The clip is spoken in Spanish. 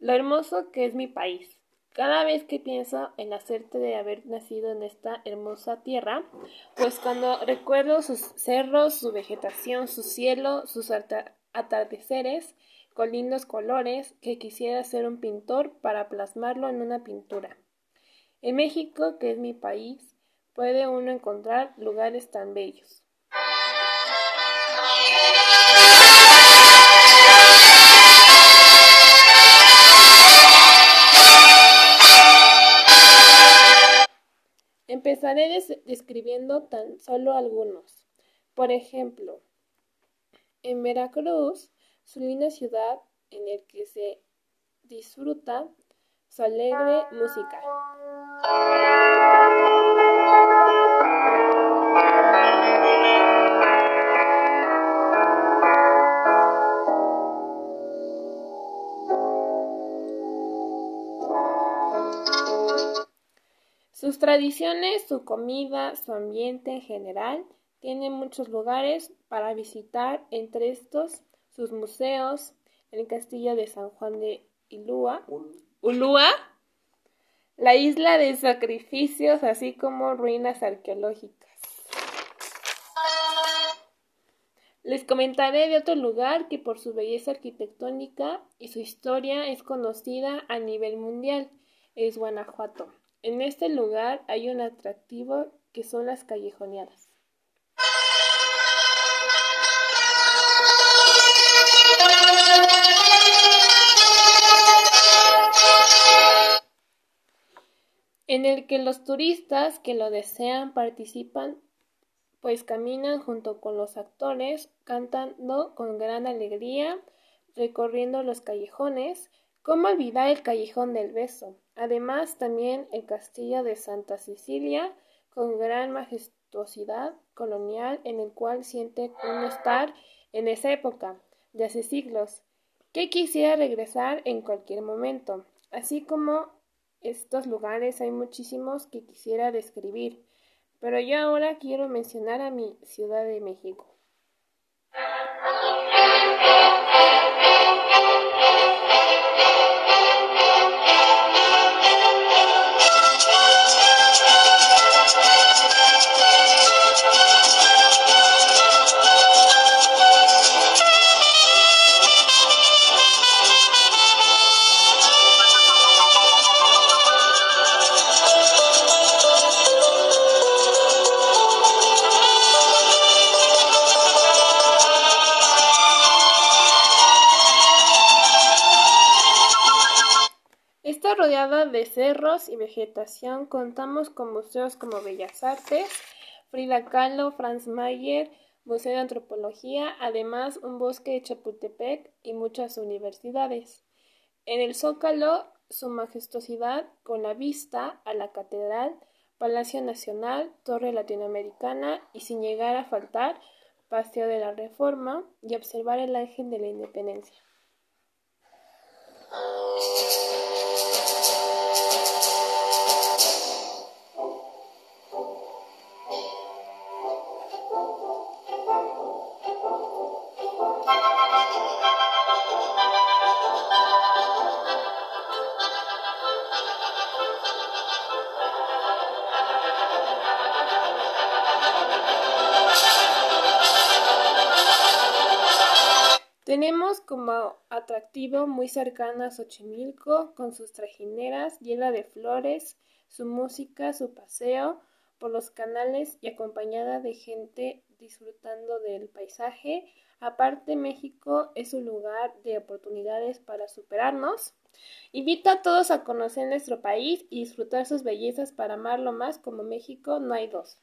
Lo hermoso que es mi país. Cada vez que pienso en la suerte de haber nacido en esta hermosa tierra, pues cuando recuerdo sus cerros, su vegetación, su cielo, sus atardeceres, con lindos colores, que quisiera ser un pintor para plasmarlo en una pintura. En México, que es mi país, puede uno encontrar lugares tan bellos. Empezaré describiendo tan solo algunos. Por ejemplo, en Veracruz, su linda ciudad en el que se disfruta su alegre música. Sus tradiciones, su comida, su ambiente en general, tiene muchos lugares para visitar, entre estos sus museos, el castillo de San Juan de Ilúa, Ulúa, la isla de sacrificios, así como ruinas arqueológicas. Les comentaré de otro lugar que por su belleza arquitectónica y su historia es conocida a nivel mundial, es Guanajuato. En este lugar hay un atractivo que son las callejoneadas. en el que los turistas que lo desean participan, pues caminan junto con los actores, cantando con gran alegría, recorriendo los callejones, ¿Cómo olvidar el Callejón del Beso? Además, también el Castillo de Santa Cecilia, con gran majestuosidad colonial en el cual siente un estar en esa época, de hace siglos, que quisiera regresar en cualquier momento. Así como estos lugares hay muchísimos que quisiera describir, pero yo ahora quiero mencionar a mi Ciudad de México. Rodeada de cerros y vegetación, contamos con museos como Bellas Artes, Frida Kahlo, Franz Mayer, Museo de Antropología, además un bosque de Chapultepec y muchas universidades. En el Zócalo, su majestuosidad con la vista a la Catedral, Palacio Nacional, Torre Latinoamericana y sin llegar a faltar, Paseo de la Reforma y observar el Ángel de la Independencia. Tenemos como atractivo muy cercano a Xochimilco, con sus trajineras llena de flores, su música, su paseo por los canales y acompañada de gente disfrutando del paisaje. Aparte, México es un lugar de oportunidades para superarnos. Invito a todos a conocer nuestro país y disfrutar sus bellezas para amarlo más como México no hay dos.